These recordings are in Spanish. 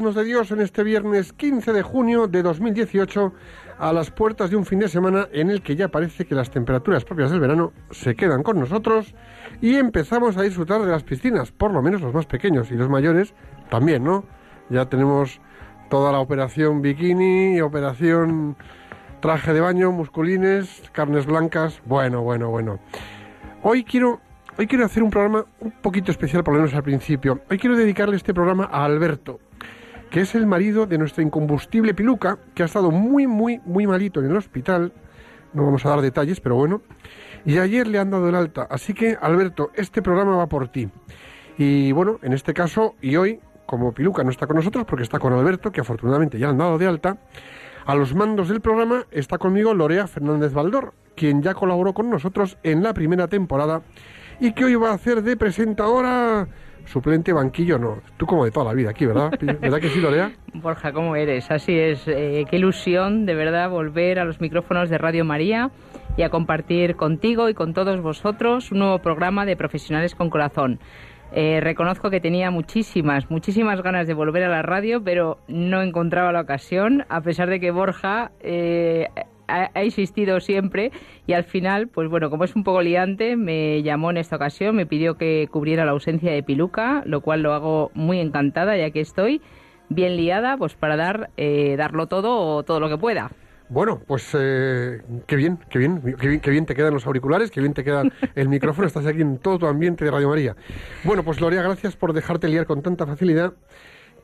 nos de Dios, en este viernes 15 de junio de 2018, a las puertas de un fin de semana en el que ya parece que las temperaturas propias del verano se quedan con nosotros y empezamos a disfrutar de las piscinas, por lo menos los más pequeños y los mayores también, ¿no? Ya tenemos toda la operación bikini, operación traje de baño, musculines, carnes blancas, bueno, bueno, bueno. Hoy quiero Hoy quiero hacer un programa un poquito especial, por lo menos al principio. Hoy quiero dedicarle este programa a Alberto, que es el marido de nuestra incombustible Piluca, que ha estado muy, muy, muy malito en el hospital. No vamos a dar detalles, pero bueno. Y ayer le han dado el alta. Así que, Alberto, este programa va por ti. Y bueno, en este caso, y hoy, como Piluca no está con nosotros, porque está con Alberto, que afortunadamente ya le han dado de alta, a los mandos del programa está conmigo Lorea Fernández Baldor, quien ya colaboró con nosotros en la primera temporada y que hoy va a hacer de presentadora suplente banquillo no tú como de toda la vida aquí verdad verdad que sí Lorea Borja, ¿cómo eres? Así es, eh, qué ilusión de verdad volver a los micrófonos de Radio María y a compartir contigo y con todos vosotros un nuevo programa de Profesionales con Corazón. Eh, reconozco que tenía muchísimas, muchísimas ganas de volver a la radio, pero no encontraba la ocasión, a pesar de que Borja eh, ha, ha insistido siempre y al final, pues bueno, como es un poco liante, me llamó en esta ocasión, me pidió que cubriera la ausencia de Piluca, lo cual lo hago muy encantada ya que estoy bien liada, pues para dar eh, darlo todo o todo lo que pueda. Bueno, pues eh, qué bien, qué bien, qué bien, qué bien te quedan los auriculares, qué bien te queda el micrófono, estás aquí en todo tu ambiente de Radio María. Bueno, pues Lorea, gracias por dejarte liar con tanta facilidad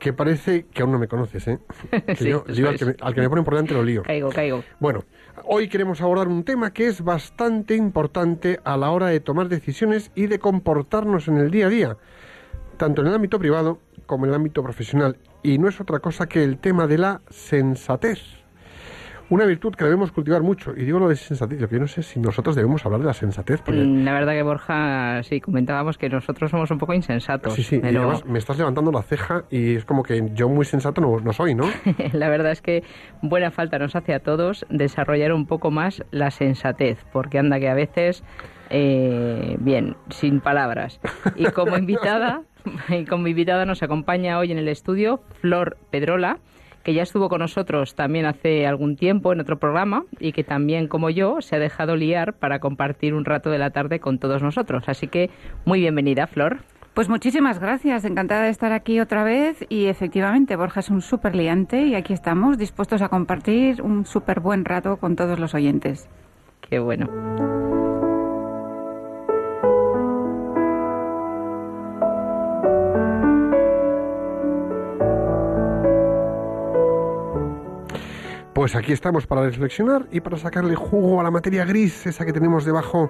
que parece que aún no me conoces, ¿eh? Que Sí, yo, eso yo al, que me, al que me pone por delante lo lío. Caigo, caigo. Bueno, hoy queremos abordar un tema que es bastante importante a la hora de tomar decisiones y de comportarnos en el día a día, tanto en el ámbito privado como en el ámbito profesional, y no es otra cosa que el tema de la sensatez. Una virtud que debemos cultivar mucho, y digo lo de sensatez, yo no sé si nosotros debemos hablar de la sensatez, porque... Mm, La verdad que Borja, sí, comentábamos que nosotros somos un poco insensatos. Sí, sí, y pero además me estás levantando la ceja y es como que yo muy sensato no, no soy, ¿no? la verdad es que buena falta nos hace a todos desarrollar un poco más la sensatez, porque anda que a veces, eh, bien, sin palabras. Y como invitada, y como invitada nos acompaña hoy en el estudio Flor Pedrola, que ya estuvo con nosotros también hace algún tiempo en otro programa y que también, como yo, se ha dejado liar para compartir un rato de la tarde con todos nosotros. Así que muy bienvenida, Flor. Pues muchísimas gracias, encantada de estar aquí otra vez y efectivamente Borja es un súper liante y aquí estamos dispuestos a compartir un súper buen rato con todos los oyentes. Qué bueno. Pues aquí estamos para reflexionar y para sacarle jugo a la materia gris, esa que tenemos debajo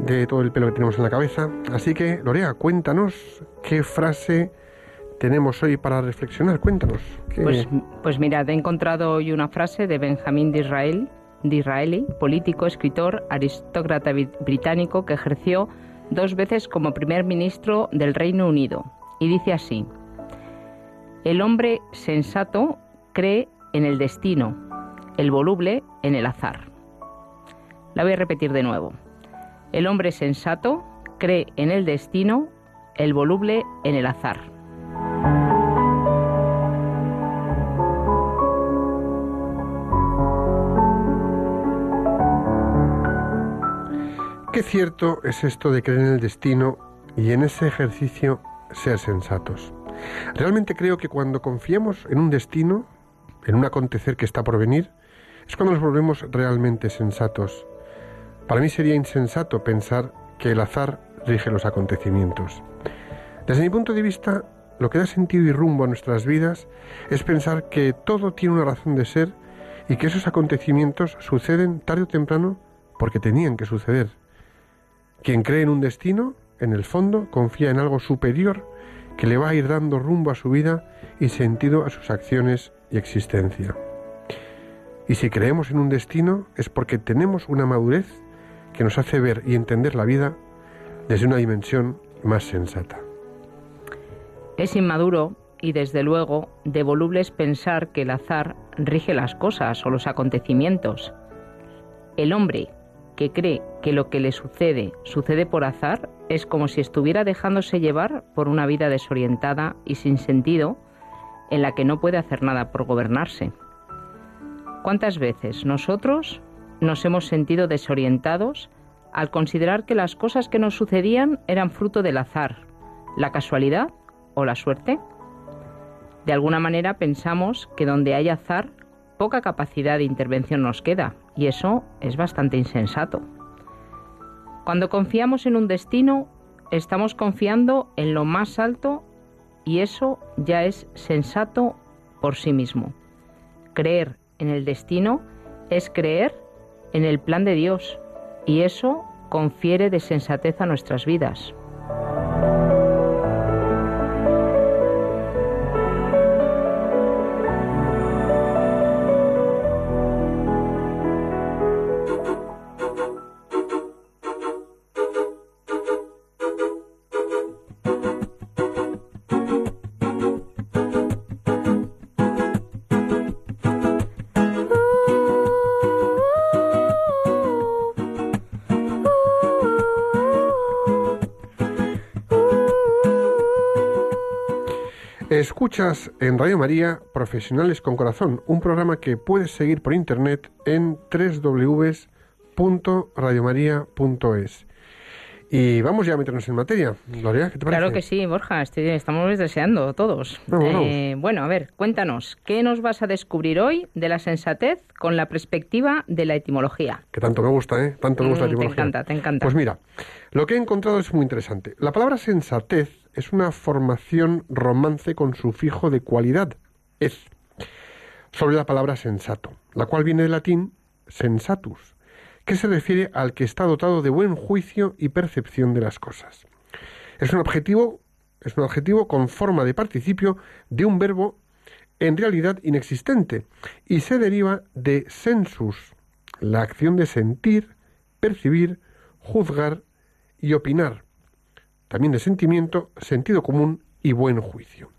de todo el pelo que tenemos en la cabeza. Así que, Lorea, cuéntanos qué frase tenemos hoy para reflexionar. Cuéntanos. ¿qué- Pues, pues mirad, he encontrado hoy una frase de Benjamín de Israel, Disraeli, político, escritor, aristócrata bri- británico que ejerció dos veces como primer ministro del Reino Unido. Y dice así, el hombre sensato cree en el destino, el voluble en el azar. La voy a repetir de nuevo. El hombre sensato cree en el destino, el voluble en el azar. Qué cierto es esto de creer en el destino y en ese ejercicio ser sensatos. Realmente creo que cuando confiamos en un destino, en un acontecer que está por venir, es cuando nos volvemos realmente sensatos. Para mí sería insensato pensar que el azar rige los acontecimientos. Desde mi punto de vista, lo que da sentido y rumbo a nuestras vidas es pensar que todo tiene una razón de ser y que esos acontecimientos suceden tarde o temprano porque tenían que suceder. Quien cree en un destino, en el fondo, confía en algo superior que le va a ir dando rumbo a su vida y sentido a sus acciones y existencia. Y si creemos en un destino es porque tenemos una madurez que nos hace ver y entender la vida desde una dimensión más sensata. Es inmaduro y desde luego devoluble es pensar que el azar rige las cosas o los acontecimientos. El hombre que cree que lo que le sucede sucede por azar es como si estuviera dejándose llevar por una vida desorientada y sin sentido en la que no puede hacer nada por gobernarse. ¿Cuántas veces nosotros nos hemos sentido desorientados al considerar que las cosas que nos sucedían eran fruto del azar, la casualidad o la suerte? De alguna manera pensamos que donde hay azar, poca capacidad de intervención nos queda, y eso es bastante insensato. Cuando confiamos en un destino, estamos confiando en lo más alto y eso ya es sensato por sí mismo. Creer en el destino es creer en el plan de Dios y eso confiere de sensatez a nuestras vidas. Escuchas en Radio María Profesionales con Corazón, un programa que puedes seguir por internet en www.radiomaria.es. Y vamos ya a meternos en materia. Gloria, ¿qué te parece? Claro que sí, Borja, estoy- estamos deseando todos. Vamos, vamos. Eh, bueno, a ver, cuéntanos, ¿qué nos vas a descubrir hoy de la sensatez con la perspectiva de la etimología? Que tanto me gusta, ¿eh? Tanto me gusta la Mm, te etimología. encanta, te encanta. Pues mira, lo que he encontrado es muy interesante. La palabra sensatez es una formación romance con sufijo de cualidad, ez, sobre la palabra sensato, la cual viene del latín sensatus, que se refiere al que está dotado de buen juicio y percepción de las cosas. Es un adjetivo, es un adjetivo con forma de participio de un verbo en realidad inexistente y se deriva de sensus, la acción de sentir, percibir, juzgar y opinar. También de sentimiento, sentido común y buen juicio.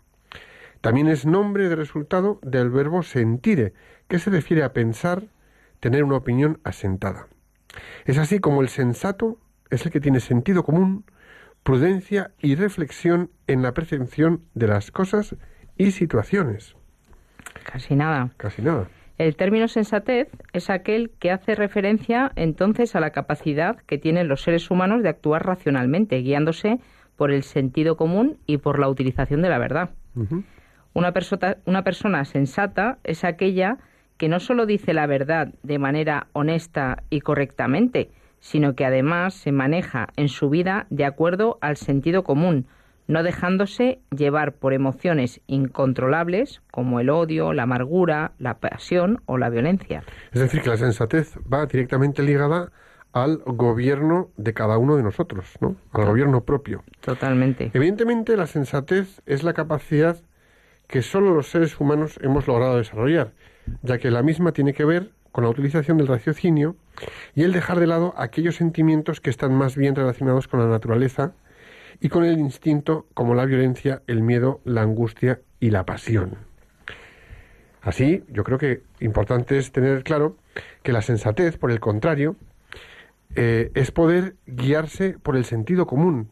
También es nombre de resultado del verbo sentire, que se refiere a pensar, tener una opinión asentada. Es así como el sensato es el que tiene sentido común, prudencia y reflexión en la percepción de las cosas y situaciones. Casi nada. Casi nada. El término sensatez es aquel que hace referencia entonces a la capacidad que tienen los seres humanos de actuar racionalmente, guiándose por el sentido común y por la utilización de la verdad. Una, persona- una persona sensata es aquella que no solo dice la verdad de manera honesta y correctamente, sino que además se maneja en su vida de acuerdo al sentido común, no dejándose llevar por emociones incontrolables como el odio, la amargura, la pasión o la violencia. Es decir, que la sensatez va directamente ligada al gobierno de cada uno de nosotros, ¿no? Al gobierno propio. Totalmente. Evidentemente, la sensatez es la capacidad que solo los seres humanos hemos logrado desarrollar, ya que la misma tiene que ver con la utilización del raciocinio y el dejar de lado aquellos sentimientos que están más bien relacionados con la naturaleza y con el instinto como la violencia, el miedo, la angustia y la pasión. Así, yo creo que importante es tener claro que la sensatez, por el contrario, eh, es poder guiarse por el sentido común.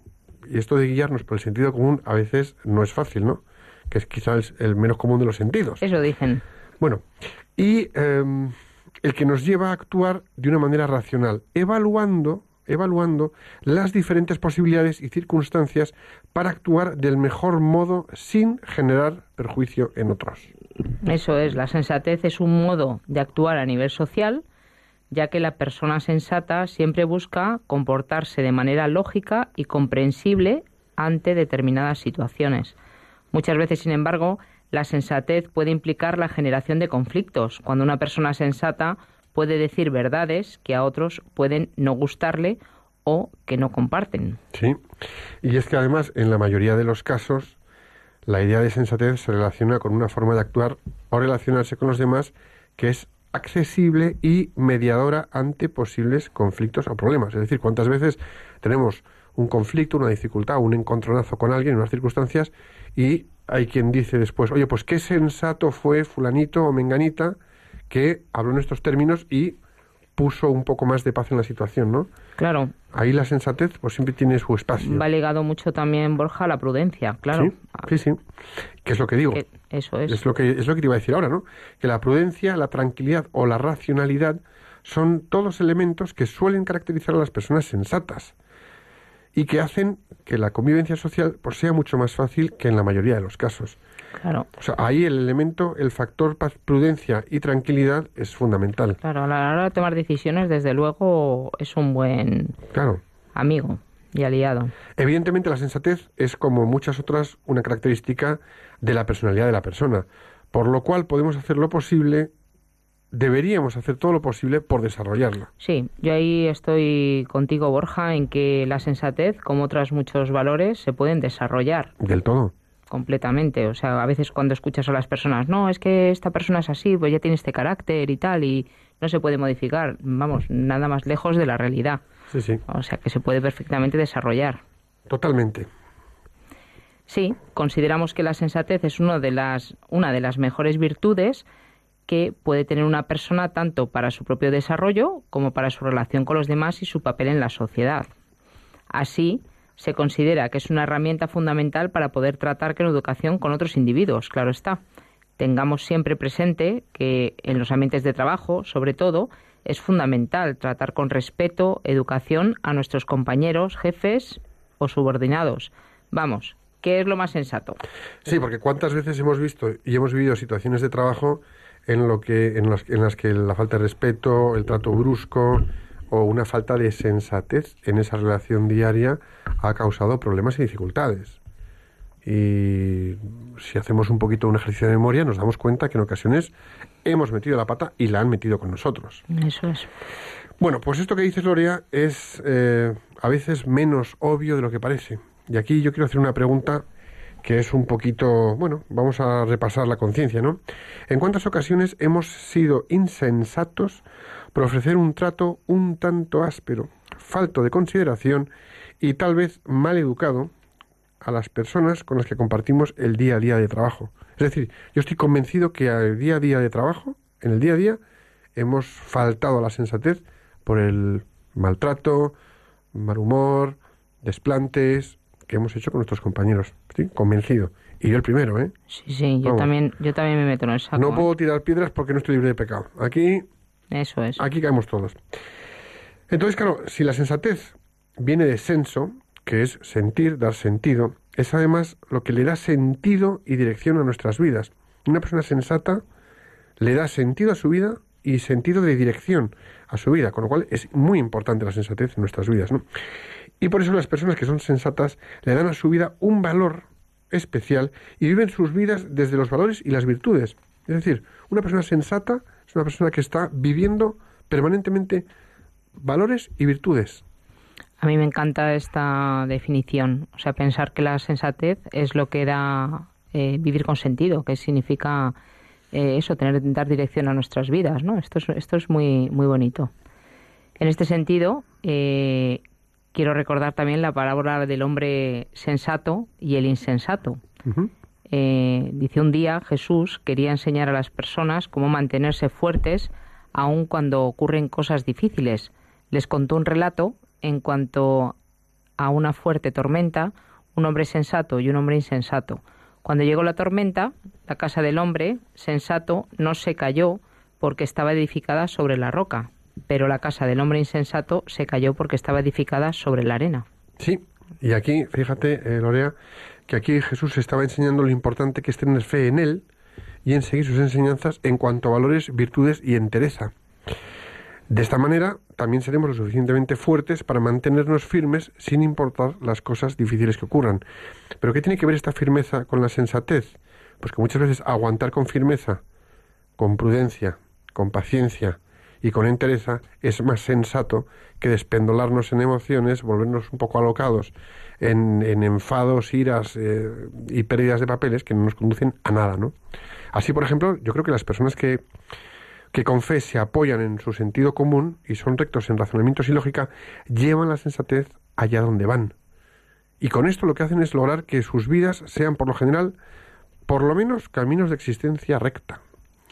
Y esto de guiarnos por el sentido común a veces no es fácil, ¿no? Que es quizá el, el menos común de los sentidos. Eso dicen. Bueno, y em, el que nos lleva a actuar de una manera racional, evaluando, evaluando las diferentes posibilidades y circunstancias para actuar del mejor modo sin generar perjuicio en otros. Eso es, la sensatez es un modo de actuar a nivel social, ya que la persona sensata siempre busca comportarse de manera lógica y comprensible ante determinadas situaciones. Muchas veces, sin embargo, la sensatez puede implicar la generación de conflictos, cuando una persona sensata puede decir verdades que a otros pueden no gustarle o que no comparten. Sí, y es que además en la mayoría de los casos la idea de sensatez se relaciona con una forma de actuar o relacionarse con los demás que es accesible y mediadora ante posibles conflictos o problemas. Es decir, cuántas veces tenemos un conflicto, una dificultad, un encontronazo con alguien en unas circunstancias y hay quien dice después, oye, pues qué sensato fue fulanito o menganita que habló en estos términos y puso un poco más de paz en la situación, ¿no? Claro. Ahí la sensatez pues siempre tiene su espacio. Va ligado mucho también, Borja, a la prudencia, claro. Sí, sí, ¿Qué es lo que digo? eso es. Es lo, que, es lo que te iba a decir ahora, ¿no? Que la prudencia, la tranquilidad o la racionalidad son todos elementos que suelen caracterizar a las personas sensatas y que hacen que la convivencia social pues, sea mucho más fácil que en la mayoría de los casos. Claro. O sea, ahí el elemento, el factor prudencia y tranquilidad es fundamental. Claro, a la hora de tomar decisiones, desde luego, es un buen claro. amigo y aliado. Evidentemente, la sensatez es, como muchas otras, una característica de la personalidad de la persona, por lo cual podemos hacer lo posible deberíamos hacer todo lo posible por desarrollarla. Sí, yo ahí estoy contigo, Borja, en que la sensatez, como otros muchos valores, se pueden desarrollar. Del todo. Completamente. O sea, a veces cuando escuchas a las personas, no, es que esta persona es así, pues ya tiene este carácter y tal, y no se puede modificar. Vamos, nada más lejos de la realidad. Sí, sí. O sea, que se puede perfectamente desarrollar. Totalmente. Sí, consideramos que la sensatez es uno de las, una de las mejores virtudes que puede tener una persona tanto para su propio desarrollo como para su relación con los demás y su papel en la sociedad. Así, se considera que es una herramienta fundamental para poder tratar con educación con otros individuos, claro está. Tengamos siempre presente que en los ambientes de trabajo, sobre todo, es fundamental tratar con respeto, educación a nuestros compañeros, jefes o subordinados. Vamos, ¿qué es lo más sensato? Sí, porque cuántas veces hemos visto y hemos vivido situaciones de trabajo en, lo que, en, las, en las que la falta de respeto, el trato brusco o una falta de sensatez en esa relación diaria ha causado problemas y dificultades. Y si hacemos un poquito un ejercicio de memoria, nos damos cuenta que en ocasiones hemos metido la pata y la han metido con nosotros. Eso es. Bueno, pues esto que dices, Lorea, es eh, a veces menos obvio de lo que parece. Y aquí yo quiero hacer una pregunta que es un poquito, bueno, vamos a repasar la conciencia, ¿no? ¿En cuántas ocasiones hemos sido insensatos por ofrecer un trato un tanto áspero, falto de consideración y tal vez mal educado a las personas con las que compartimos el día a día de trabajo? Es decir, yo estoy convencido que al día a día de trabajo, en el día a día, hemos faltado a la sensatez por el maltrato, mal humor, desplantes, que hemos hecho con nuestros compañeros. Estoy convencido. Y yo el primero, ¿eh? Sí, sí, yo también, yo también me meto en el saco. No ¿eh? puedo tirar piedras porque no estoy libre de pecado. Aquí, Eso es. aquí caemos todos. Entonces, claro, si la sensatez viene de senso, que es sentir, dar sentido, es además lo que le da sentido y dirección a nuestras vidas. Una persona sensata le da sentido a su vida y sentido de dirección a su vida, con lo cual es muy importante la sensatez en nuestras vidas, ¿no? Y por eso las personas que son sensatas le dan a su vida un valor especial y viven sus vidas desde los valores y las virtudes. Es decir, una persona sensata es una persona que está viviendo permanentemente valores y virtudes. A mí me encanta esta definición. O sea, pensar que la sensatez es lo que da eh, vivir con sentido, que significa eh, eso, tener dar dirección a nuestras vidas, ¿no? Esto es, esto es muy, muy bonito. En este sentido, eh, quiero recordar también la parábola del hombre sensato y el insensato. Eh, dice un día Jesús quería enseñar a las personas cómo mantenerse fuertes aun cuando ocurren cosas difíciles. Les contó un relato en cuanto a una fuerte tormenta, un hombre sensato y un hombre insensato. Cuando llegó la tormenta, la casa del hombre sensato no se cayó porque estaba edificada sobre la roca, pero la casa del hombre insensato se cayó porque estaba edificada sobre la arena. Sí, y aquí, fíjate, eh, Lorea, que aquí Jesús estaba enseñando lo importante que es tener fe en Él y en seguir sus enseñanzas en cuanto a valores, virtudes y entereza. De esta manera, también seremos lo suficientemente fuertes para mantenernos firmes sin importar las cosas difíciles que ocurran. Pero ¿qué tiene que ver esta firmeza con la sensatez? Pues que muchas veces aguantar con firmeza, con prudencia, con paciencia y con entereza es más sensato que despendolarnos en emociones, volvernos un poco alocados en, en enfados, iras eh, y pérdidas de papeles que no nos conducen a nada, ¿no? Así, por ejemplo, yo creo que las personas que que con fe se apoyan en su sentido común y son rectos en razonamientos y lógica, llevan la sensatez allá donde van. Y con esto lo que hacen es lograr que sus vidas sean, por lo general, por lo menos caminos de existencia recta.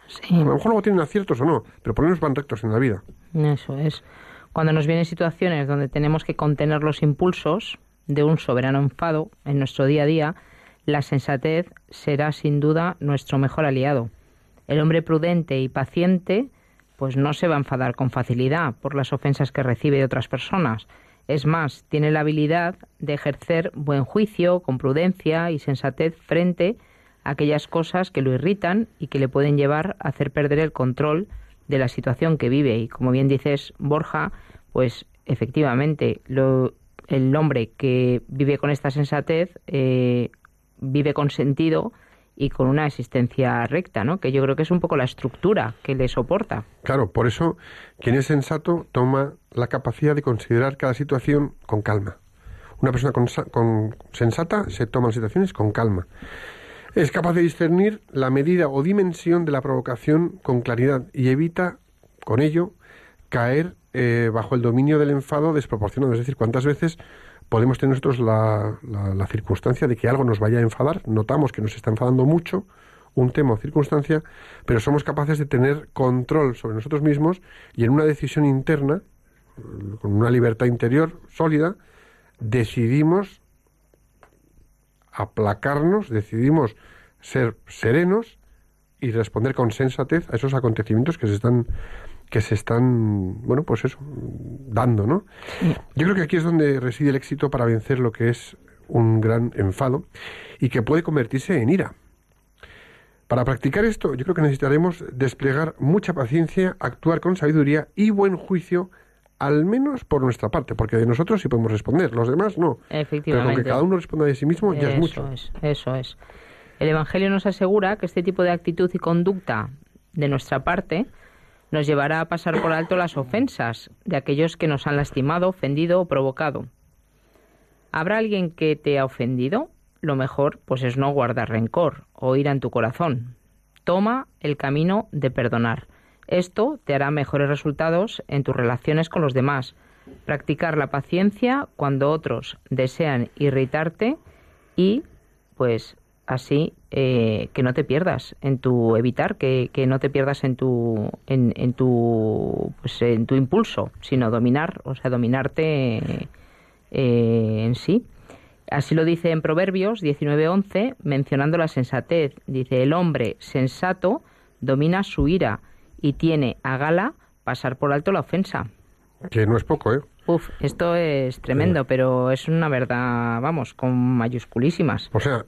Sí. A lo mejor luego tienen aciertos o no, pero por lo menos van rectos en la vida. Eso es. Cuando nos vienen situaciones donde tenemos que contener los impulsos de un soberano enfado en nuestro día a día, la sensatez será sin duda nuestro mejor aliado. El hombre prudente y paciente pues no se va a enfadar con facilidad por las ofensas que recibe de otras personas. Es más, tiene la habilidad de ejercer buen juicio, con prudencia y sensatez frente a aquellas cosas que lo irritan y que le pueden llevar a hacer perder el control de la situación que vive. Y como bien dices, Borja, pues efectivamente lo, el hombre que vive con esta sensatez eh, vive con sentido y con una existencia recta, ¿no? Que yo creo que es un poco la estructura que le soporta. Claro, por eso quien es sensato toma la capacidad de considerar cada situación con calma. Una persona con, con sensata se toma las situaciones con calma. Es capaz de discernir la medida o dimensión de la provocación con claridad y evita, con ello, caer eh, bajo el dominio del enfado desproporcionado. Es decir, cuántas veces podemos tener nosotros la, la, circunstancia de que algo nos vaya a enfadar, notamos que nos está enfadando mucho un tema o circunstancia, pero somos capaces de tener control sobre nosotros mismos y en una decisión interna, con una libertad interior sólida, decidimos aplacarnos, decidimos ser serenos y responder con sensatez a esos acontecimientos que se están que se están, bueno, pues eso, dando, ¿no? Yo creo que aquí es donde reside el éxito para vencer lo que es un gran enfado y que puede convertirse en ira. Para practicar esto, yo creo que necesitaremos desplegar mucha paciencia, actuar con sabiduría y buen juicio, al menos por nuestra parte, porque de nosotros sí podemos responder, los demás no. Efectivamente. Pero que cada uno responda de sí mismo ya es mucho. Es, eso es. El Evangelio nos asegura que este tipo de actitud y conducta de nuestra parte nos llevará a pasar por alto las ofensas de aquellos que nos han lastimado, ofendido o provocado. ¿Habrá alguien que te ha ofendido? Lo mejor pues es no guardar rencor o ira en tu corazón. Toma el camino de perdonar. Esto te hará mejores resultados en tus relaciones con los demás. Practicar la paciencia cuando otros desean irritarte y pues así eh, que no te pierdas en tu evitar que, que no te pierdas en tu en, en, tu pues en tu impulso sino dominar o sea dominarte eh, en sí así lo dice en Proverbios 19:11 mencionando la sensatez dice el hombre sensato domina su ira y tiene a gala pasar por alto la ofensa que no es poco eh Uf, esto es tremendo, pero es una verdad, vamos, con mayusculísimas. O sea,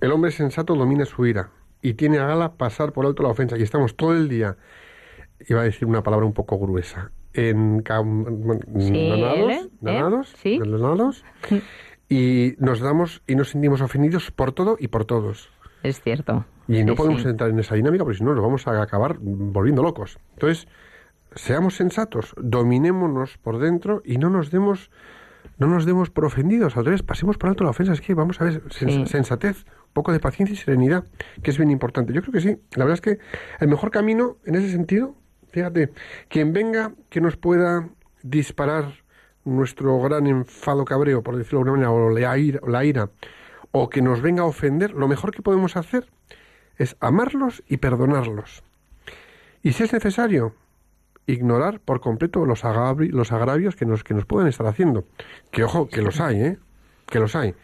el hombre sensato domina su ira y tiene a gala pasar por alto la ofensa. Y estamos todo el día, iba a decir una palabra un poco gruesa, en ganados, ¿Sí? y nos damos y nos sentimos ofendidos por todo y por todos. Es cierto. Y no Sí, podemos sí. entrar en esa dinámica porque si no nos vamos a acabar volviendo locos. Entonces, seamos sensatos, dominémonos por dentro y no nos demos no nos demos por ofendidos, al revés, pasemos por alto la ofensa, es que vamos a ver sens- Sí. sensatez, un poco de paciencia y serenidad, que es bien importante. Yo creo que sí, la verdad es que el mejor camino en ese sentido, fíjate, quien venga que nos pueda disparar nuestro gran enfado cabreo, por decirlo de alguna manera, o la ira, o la ira, o que nos venga a ofender, lo mejor que podemos hacer es amarlos y perdonarlos. Y si es necesario, ignorar por completo los, agravi- los agravios que nos, que nos puedan estar haciendo. Que ojo, que los hay, ¿eh? Que los hay.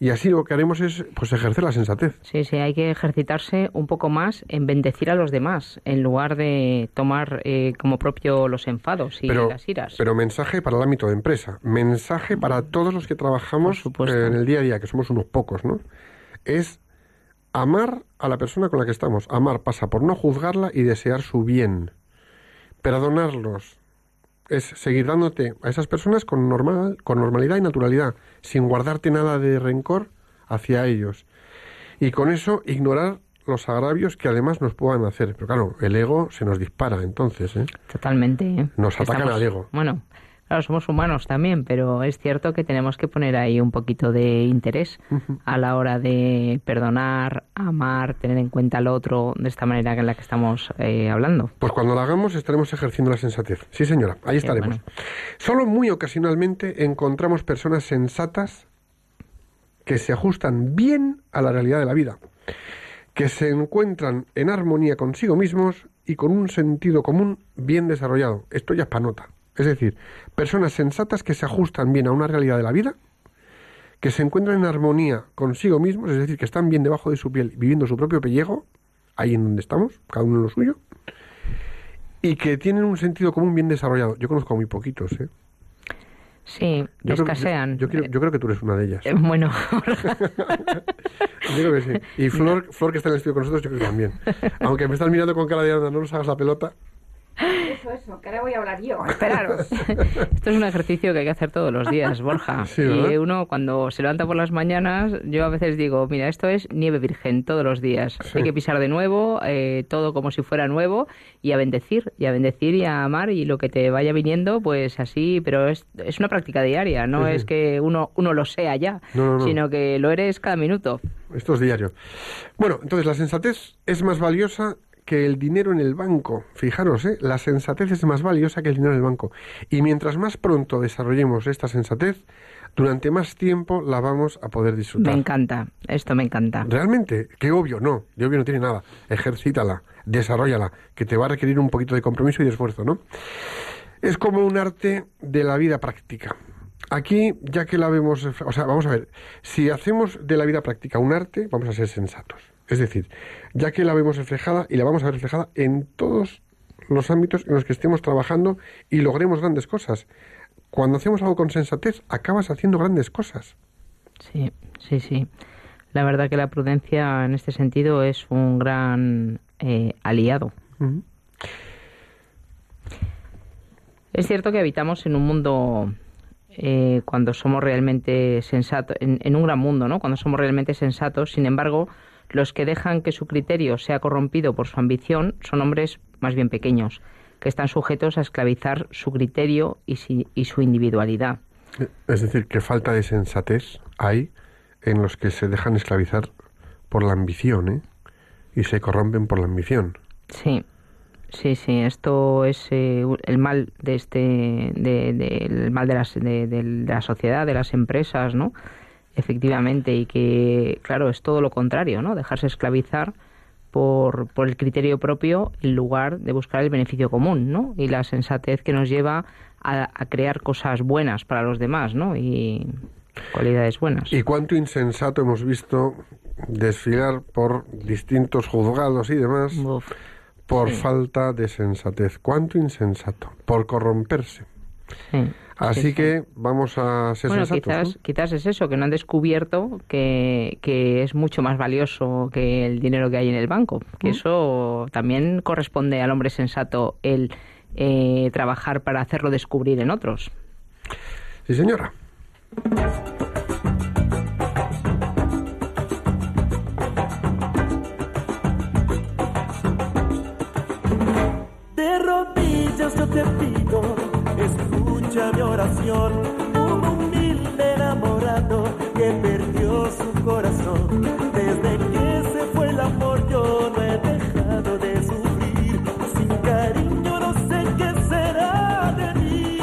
Y así lo que haremos es pues ejercer la sensatez. Sí, sí, hay que ejercitarse un poco más en bendecir a los demás, en lugar de tomar eh, como propio los enfados y Pero, las iras. pero mensaje para el ámbito de empresa, mensaje para todos los que trabajamos eh, en el día a día, que somos unos pocos, ¿no? Es amar a la persona con la que estamos. Amar pasa por no juzgarla y desear su bien. Perdonarlos es seguir dándote a esas personas con, normal, con normalidad y naturalidad, sin guardarte nada de rencor hacia ellos. Y con eso ignorar los agravios que además nos puedan hacer. Pero claro, el ego se nos dispara entonces. ¿eh? Totalmente. ¿eh? Nos atacan Estamos- al ego. Bueno, claro, somos humanos también, pero es cierto que tenemos que poner ahí un poquito de interés a la hora de perdonar, amar, tener en cuenta al otro de esta manera en la que estamos eh, hablando. Pues cuando lo hagamos estaremos ejerciendo la sensatez. Sí, señora, ahí estaremos. bueno. Solo muy ocasionalmente encontramos personas sensatas que se ajustan bien a la realidad de la vida, que se encuentran en armonía consigo mismos y con un sentido común bien desarrollado. Esto ya es panota. Es decir, personas sensatas que se ajustan bien a una realidad de la vida, que se encuentran en armonía consigo mismos, es decir, que están bien debajo de su piel, viviendo su propio pellejo, ahí en donde estamos, cada uno en lo suyo, y que tienen un sentido común bien desarrollado. Yo conozco a muy poquitos, ¿eh? Sí, Yo creo- escasean. Yo, yo creo, yo creo que tú eres una de ellas. Eh, bueno, Yo creo que sí. Y Flor, Flor, que está en el estudio con nosotros, yo creo que también. Aunque me estás mirando con cara de anda, no nos hagas la pelota. Eso, eso, que ahora voy a hablar yo. Esperaros. esto es un ejercicio que hay que hacer todos los días, Borja. Sí, y uno cuando se levanta por las mañanas, yo a veces digo, mira, esto es nieve virgen todos los días. Sí. Hay que pisar de nuevo, eh, todo como si fuera nuevo, y a bendecir, y a bendecir y a amar, y lo que te vaya viniendo, pues así, pero es, es una práctica diaria, no sí. es que uno, uno lo sea ya, No, no, no. sino que lo eres cada minuto. Esto es diario. Bueno, entonces la sensatez es más valiosa que el dinero en el banco. Fijaros, ¿eh? la sensatez es más valiosa que el dinero en el banco. Y mientras más pronto desarrollemos esta sensatez, durante más tiempo la vamos a poder Me disfrutar. encanta, esto me encanta. Realmente, qué obvio, no, de obvio no tiene nada. Ejercítala, desarrollala, que te va a requerir un poquito de compromiso y de esfuerzo, ¿no? Es como un arte de la vida práctica. Aquí, ya que la vemos, o sea, vamos a ver, si hacemos de la vida práctica un arte, vamos a ser sensatos. Es decir, ya que la vemos reflejada y la vamos a ver reflejada en todos los ámbitos en los que estemos trabajando y logremos grandes cosas. Cuando hacemos algo con sensatez, acabas haciendo grandes cosas. Sí, sí, sí. La verdad que la prudencia en este sentido es un gran eh, aliado. Es cierto que habitamos en un mundo eh, cuando somos realmente sensatos, en, en un gran mundo, ¿no? Cuando somos realmente sensatos. Sin embargo, los que dejan que su criterio sea corrompido por su ambición son hombres más bien pequeños, que están sujetos a esclavizar su criterio y, si- y su individualidad. Es decir, que falta de sensatez hay en los que se dejan esclavizar por la ambición, ¿eh? Y se corrompen por la ambición. Sí, sí, sí. Esto es eh, el mal de este, de, de- el mal de, las, de, de la sociedad, de las empresas, ¿no? Efectivamente, y que, claro, es todo lo contrario, ¿no? Dejarse esclavizar por, por el criterio propio en lugar de buscar el beneficio común, ¿no? Y la sensatez que nos lleva a, a crear cosas buenas para los demás, ¿no? Y cualidades buenas. Y cuánto insensato hemos visto desfilar por distintos juzgados y demás Uf, por sí. falta de sensatez. Cuánto insensato, por corromperse. sí. Así Sí, sí. que vamos a ser Bueno, sensatos. quizás, ¿no? quizás es eso, que no han descubierto que, que es mucho más valioso que el dinero que hay en el banco. Mm. Que eso también corresponde al hombre sensato el eh, trabajar para hacerlo descubrir en otros. Sí, señora. De rodillas yo te pido, escucha mi oración. Un humilde enamorado que perdió su corazón. Desde que se fue el amor yo no he dejado de sufrir. Sin cariño no sé qué será de mí.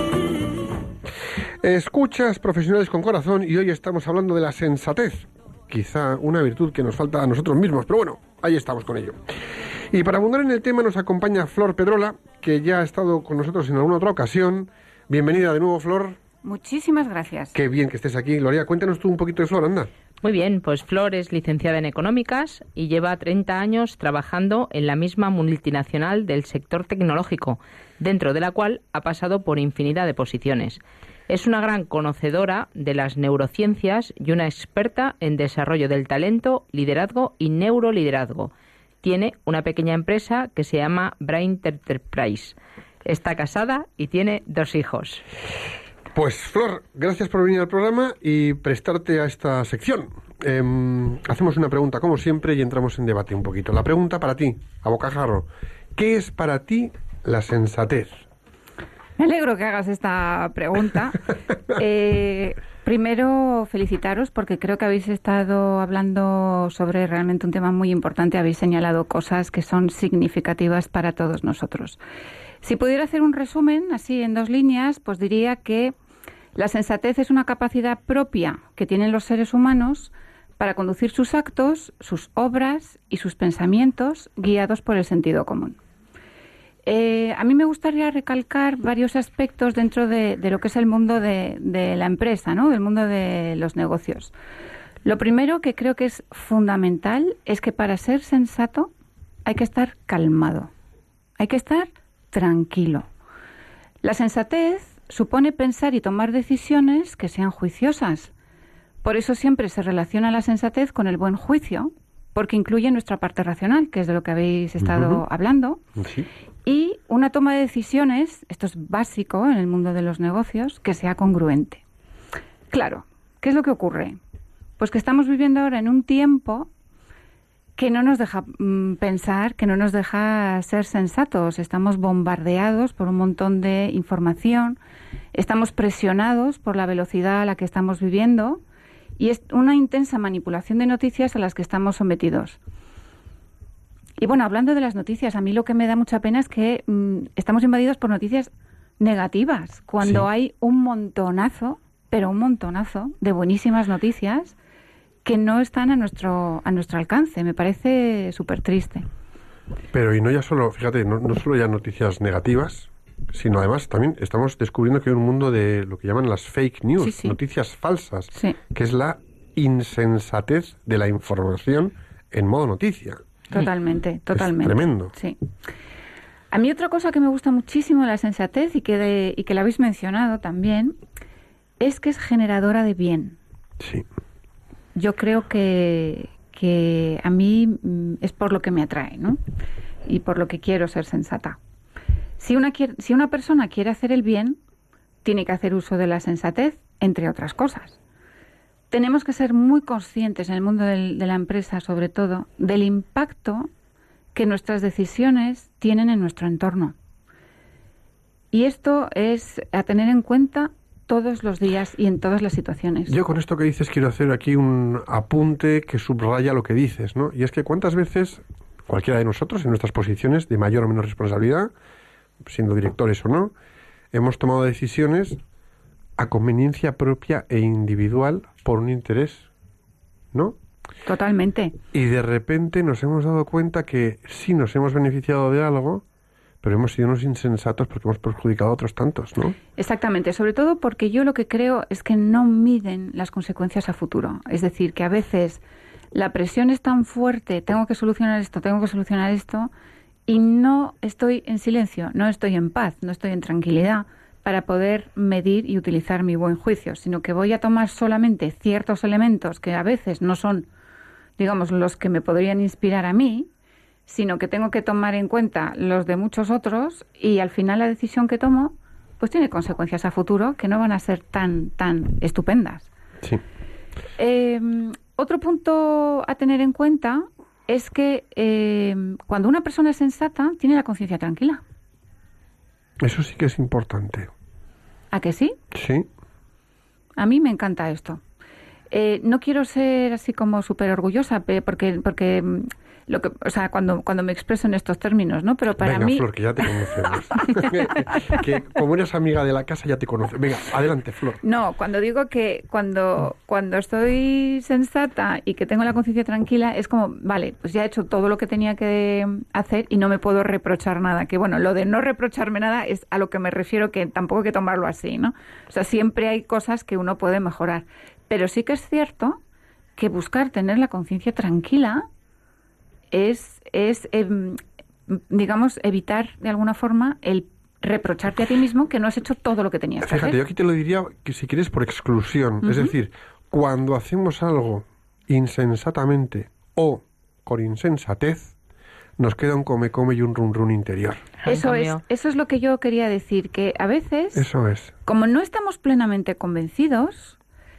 Escuchas profesionales con corazón y hoy estamos hablando de la sensatez. Quizá una virtud que nos falta a nosotros mismos, pero bueno, ahí estamos con ello. Y para abundar en el tema nos acompaña Flor Pedrola, que ya ha estado con nosotros en alguna otra ocasión. Bienvenida de nuevo, Flor. Muchísimas gracias. Qué bien que estés aquí. Gloria, cuéntanos tú un poquito de Flor, anda. Muy bien, pues Flor es licenciada en económicas y lleva 30 años trabajando en la misma multinacional del sector tecnológico, dentro de la cual ha pasado por infinidad de posiciones. Es una gran conocedora de las neurociencias y una experta en desarrollo del talento, liderazgo y neuroliderazgo. Tiene una pequeña empresa que se llama Brain Enterprise. Está casada y tiene dos hijos. Pues Flor, gracias por venir al programa y prestarte a esta sección. Em, hacemos una pregunta como siempre y entramos en debate un poquito. La pregunta para ti, a bocajarro. ¿Qué es para ti la sensatez? Me alegro que hagas esta pregunta. Eh, primero, felicitaros porque creo que habéis estado hablando sobre realmente un tema muy importante. Habéis señalado cosas que son significativas para todos nosotros. Si pudiera hacer un resumen, así en dos líneas, pues diría que la sensatez es una capacidad propia que tienen los seres humanos para conducir sus actos, sus obras y sus pensamientos guiados por el sentido común. Eh, a mí me gustaría recalcar varios aspectos dentro de, lo que es el mundo de, la empresa, ¿no? del mundo de los negocios. Lo primero que creo que es fundamental es que para ser sensato hay que estar calmado, hay que estar tranquilo. La sensatez supone pensar y tomar decisiones que sean juiciosas. Por eso siempre se relaciona la sensatez con el buen juicio, porque incluye nuestra parte racional, que es de lo que habéis estado hablando, y una toma de decisiones, esto es básico en el mundo de los negocios, que sea congruente. Claro, ¿qué es lo que ocurre? Pues que estamos viviendo ahora en un tiempo que no nos deja mm, pensar, que no nos deja ser sensatos. Estamos bombardeados por un montón de información, estamos presionados por la velocidad a la que estamos viviendo y es una intensa manipulación de noticias a las que estamos sometidos. Y bueno, hablando de las noticias, a mí lo que me da mucha pena es que mm, estamos invadidos por noticias negativas, cuando hay un montonazo, pero un montonazo de buenísimas noticias que no están a nuestro, a nuestro alcance. Me parece súper triste. Pero y no ya solo, fíjate, no, no solo ya noticias negativas, sino además también estamos descubriendo que hay un mundo de lo que llaman las fake news, noticias falsas, que es la insensatez de la información en modo noticia. Totalmente, totalmente. tremendo. Sí. A mí otra cosa que me gusta muchísimo de la sensatez y que, y que la habéis mencionado también es que es generadora de bien. Sí. Yo creo que, que a mí mm, es por lo que me atrae, ¿no? Y por lo que quiero ser sensata. Si una, si una persona quiere hacer el bien, tiene que hacer uso de la sensatez, entre otras cosas. Tenemos que ser muy conscientes en el mundo de la empresa, sobre todo, del impacto que nuestras decisiones tienen en nuestro entorno. Y esto es a tener en cuenta todos los días y en todas las situaciones. Yo con esto que dices quiero hacer aquí un apunte que subraya lo que dices, ¿no? Y es que cuántas veces cualquiera de nosotros en nuestras posiciones de mayor o menor responsabilidad siendo directores o no, hemos tomado decisiones a conveniencia propia e individual por un interés, ¿no? Totalmente. Y de repente nos hemos dado cuenta que sí nos hemos beneficiado de algo, pero hemos sido unos insensatos porque hemos perjudicado a otros tantos, ¿no? Exactamente, sobre todo porque yo lo que creo es que no miden las consecuencias a futuro. Es decir, que a veces la presión es tan fuerte, tengo que solucionar esto, tengo que solucionar esto, y no estoy en silencio, no estoy en paz, no estoy en tranquilidad para poder medir y utilizar mi buen juicio, sino que voy a tomar solamente ciertos elementos que a veces no son, digamos, los que me podrían inspirar a mí, sino que tengo que tomar en cuenta los de muchos otros y al final la decisión que tomo pues tiene consecuencias a futuro que no van a ser tan, tan estupendas. Sí. Em, otro punto a tener en cuenta es que eh, cuando una persona es sensata, tiene la conciencia tranquila. Eso sí que es importante. ¿A que sí? Sí. A mí me encanta esto. Eh, no quiero ser así como súper orgullosa, porque, porque lo que, o sea, cuando, cuando me expreso en estos términos, ¿no? Pero para Venga, mí... Flor, que ya te conocemos. que, como eres amiga de la casa ya te conoces. Venga, adelante, Flor. No, cuando digo que cuando, cuando estoy sensata y que tengo la conciencia tranquila, es como, vale, pues ya he hecho todo lo que tenía que hacer y no me puedo reprochar nada. Que bueno, lo de no reprocharme nada es a lo que me refiero, que tampoco hay que tomarlo así, ¿no? O sea, siempre hay cosas que uno puede mejorar. Pero sí que es cierto que buscar tener la conciencia tranquila es, es em, digamos, evitar de alguna forma el reprocharte a ti mismo que no has hecho todo lo que tenías que Fíjate, hacer. yo aquí te lo diría que si quieres por exclusión. Es decir, cuando hacemos algo insensatamente o con insensatez, nos queda un come-come y un run-run interior. En Eso es, eso es lo que yo quería decir, que a veces, Eso es. como no estamos plenamente convencidos,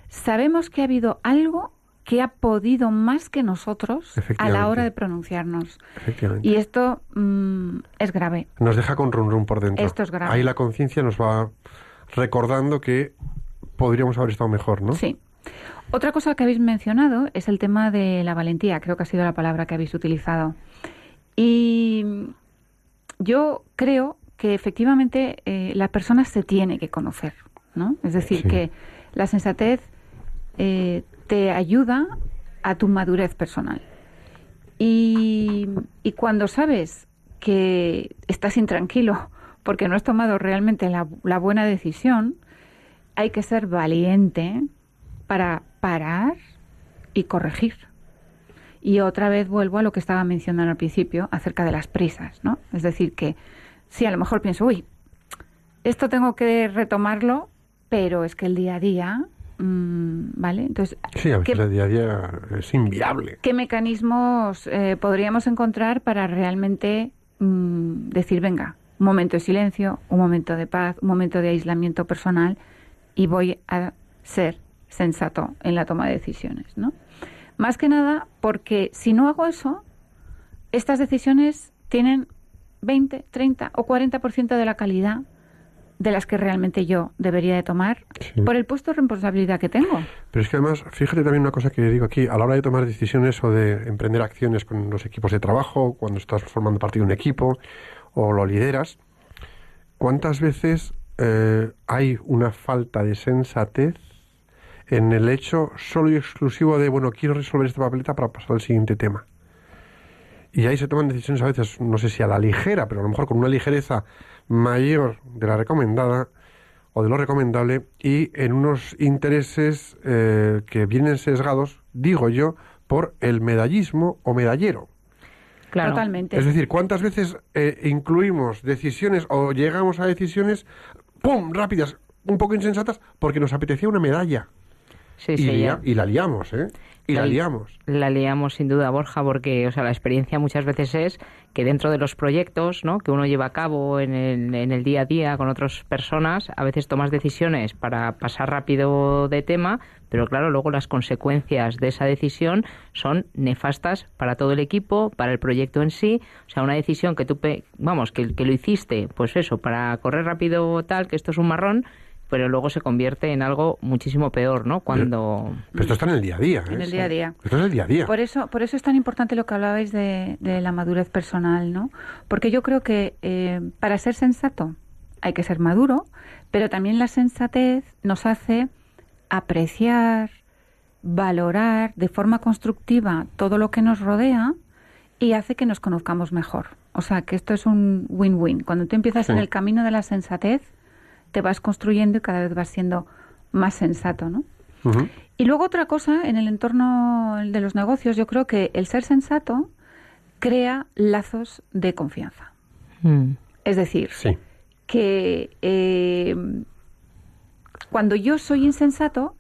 sabemos que ha habido algo que ha podido más que nosotros a la hora de pronunciarnos. Efectivamente. Y esto mm, es grave. Nos deja con run-run por dentro. Esto es grave. Ahí la conciencia nos va recordando que podríamos haber estado mejor, ¿no? Sí. Otra cosa que habéis mencionado es el tema de la valentía, creo que ha sido la palabra que habéis utilizado. Y yo creo que efectivamente eh, la persona se tiene que conocer, ¿no? Es decir, Sí. que la sensatez eh, te ayuda a tu madurez personal. Y, y cuando sabes que estás intranquilo porque no has tomado realmente la, buena decisión, hay que ser valiente para parar y corregir. Y otra vez vuelvo a lo que estaba mencionando al principio acerca de las prisas, ¿no? Es decir, que sí, a lo mejor pienso, uy, esto tengo que retomarlo, pero es que el día a día, ¿vale? Entonces, Sí, a veces ¿qué, el día a día es inviable. qué mecanismos eh, podríamos encontrar para realmente mm, decir, venga, un momento de silencio, un momento de paz, un momento de aislamiento personal y voy a ser sensato en la toma de decisiones, ¿no? Más que nada porque si no hago eso, estas decisiones tienen 20, 30 o 40% de la calidad de las que realmente yo debería de tomar Sí. por el puesto de responsabilidad que tengo. Pero es que además, fíjate también una cosa que digo aquí, a la hora de tomar decisiones o de emprender acciones con los equipos de trabajo, cuando estás formando parte de un equipo o lo lideras, ¿cuántas veces eh, hay una falta de sensatez en el hecho solo y exclusivo de, bueno, quiero resolver esta papeleta para pasar al siguiente tema? Y ahí se toman decisiones a veces, no sé si a la ligera, pero a lo mejor con una ligereza mayor de la recomendada o de lo recomendable y en unos intereses eh, que vienen sesgados, digo yo, por el medallismo o medallero. Claro. Totalmente. Es decir, ¿cuántas veces eh, incluimos decisiones o llegamos a decisiones, ¡pum!, rápidas, un poco insensatas, porque nos apetecía una medalla? Sí, y, sí, ya. y la liamos, ¿eh? Y la La- liamos. La liamos sin duda, Borja, porque o sea, la experiencia muchas veces es que dentro de los proyectos ¿no? que uno lleva a cabo en el, en el día a día con otras personas, a veces tomas decisiones para pasar rápido de tema, pero claro, luego las consecuencias de esa decisión son nefastas para todo el equipo, para el proyecto en sí. O sea, una decisión que tú, pe- vamos, que, que lo hiciste, pues eso, para correr rápido tal, que esto es un marrón, pero luego se convierte en algo muchísimo peor, ¿no? Cuando... Pero esto está en el día a día. ¿eh? En el día a día. Esto es el día a día. Por eso, por eso es tan importante lo que hablabais de, de la madurez personal, ¿no? Porque yo creo que eh, para ser sensato hay que ser maduro, pero también la sensatez nos hace apreciar, valorar de forma constructiva todo lo que nos rodea y hace que nos conozcamos mejor. O sea, que esto es un win-win. Cuando tú empiezas Sí. en el camino de la sensatez, te vas construyendo y cada vez vas siendo más sensato, ¿no? Y luego otra cosa, en el entorno de los negocios, yo creo que el ser sensato crea lazos de confianza. Mm. Es decir, Sí. que eh, cuando yo soy insensato,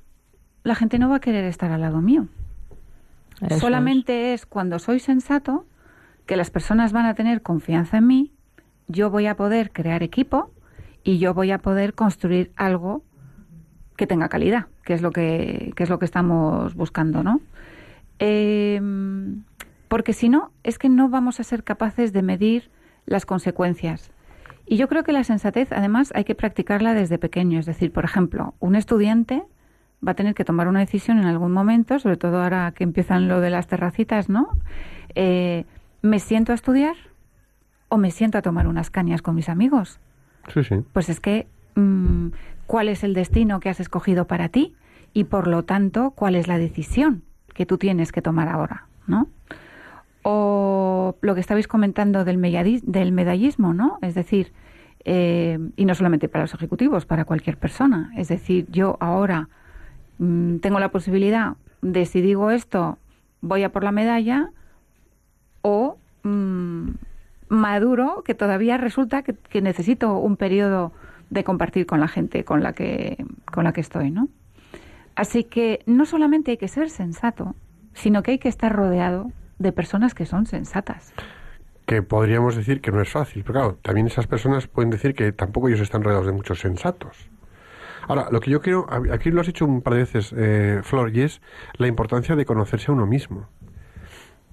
la gente no va a querer estar al lado mío. Eso es. Solamente es cuando soy sensato que las personas van a tener confianza en mí, yo voy a poder crear equipo y yo voy a poder construir algo que tenga calidad, que es lo que, que es lo que estamos buscando, ¿no? Eh, porque si no, es que no vamos a ser capaces de medir las consecuencias. Y yo creo que la sensatez, además, hay que practicarla desde pequeño. Es decir, por ejemplo, un estudiante va a tener que tomar una decisión en algún momento, sobre todo ahora que empiezan lo de las terracitas, ¿no? Eh, ¿Me siento a estudiar o me siento a tomar unas cañas con mis amigos? Pues es que, mm, ¿cuál es el destino que has escogido para ti? Y por lo tanto, ¿cuál es la decisión que tú tienes que tomar ahora? ¿No? O lo que estabais comentando del, medallismo, ¿no? Es decir, eh, y no solamente para los ejecutivos, para cualquier persona. Es decir, yo ahora mm, tengo la posibilidad de si digo esto, voy a por la medalla, o mm, maduro, que todavía resulta que, necesito un periodo de compartir con la gente con la que, con la que estoy, ¿no? Así que no solamente hay que ser sensato, sino que hay que estar rodeado de personas que son sensatas. Que podríamos decir que no es fácil, pero claro, también esas personas pueden decir que tampoco ellos están rodeados de muchos sensatos. Ahora, lo que yo quiero, aquí lo has dicho un par de veces, eh, Flor, y es la importancia de conocerse a uno mismo.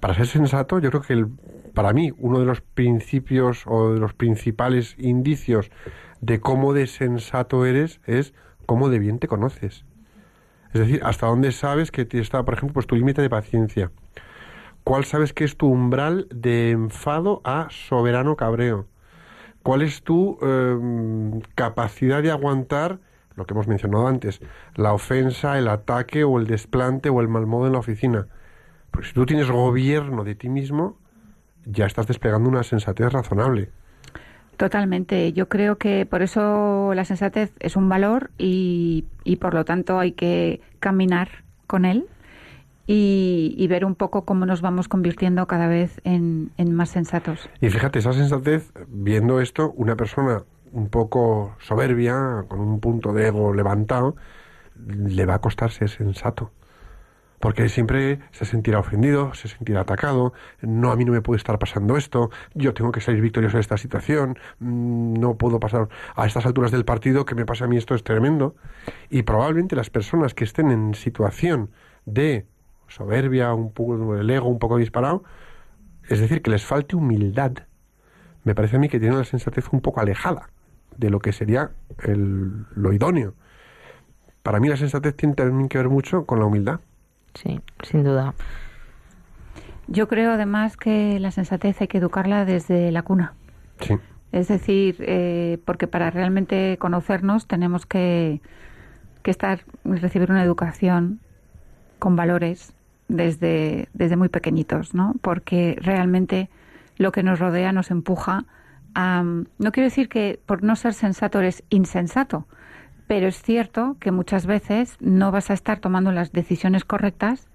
Para ser sensato, yo creo que el- para mí uno de los principios o de los principales indicios de cómo de sensato eres es cómo de bien te conoces. Es decir, hasta dónde sabes que te está, por ejemplo, pues tu límite de paciencia. ¿Cuál sabes que es tu umbral de enfado a soberano cabreo? ¿Cuál es tu eh, capacidad de aguantar lo que hemos mencionado antes? La ofensa, el ataque o el desplante o el mal modo en la oficina. Porque si tú tienes gobierno de ti mismo, ya estás desplegando una sensatez razonable. Totalmente. Yo creo que por eso la sensatez es un valor y, y por lo tanto hay que caminar con él y, y ver un poco cómo nos vamos convirtiendo cada vez en, en más sensatos. Y fíjate, esa sensatez, viendo esto, una persona un poco soberbia, con un punto de ego levantado, le va a costar ser sensato. Porque siempre se sentirá ofendido, se sentirá atacado, no, a mí no me puede estar pasando esto, yo tengo que salir victorioso de esta situación, mm, no puedo pasar a estas alturas del partido, que me pase a mí esto es tremendo. Y probablemente las personas que estén en situación de soberbia, un poco el ego un poco disparado, es decir, que les falte humildad, me parece a mí que tienen la sensatez un poco alejada de lo que sería el- lo idóneo. Para mí la sensatez tiene también que ver mucho con la humildad. Sí, sin duda. Yo creo además que la sensatez hay que educarla desde la cuna. Sí. Es decir, eh, porque para realmente conocernos tenemos que, que estar recibir una educación con valores desde, desde muy pequeñitos, ¿no? Porque realmente lo que nos rodea nos empuja a... No quiero decir que por no ser sensato eres insensato, pero es cierto que muchas veces no vas a estar tomando las decisiones correctas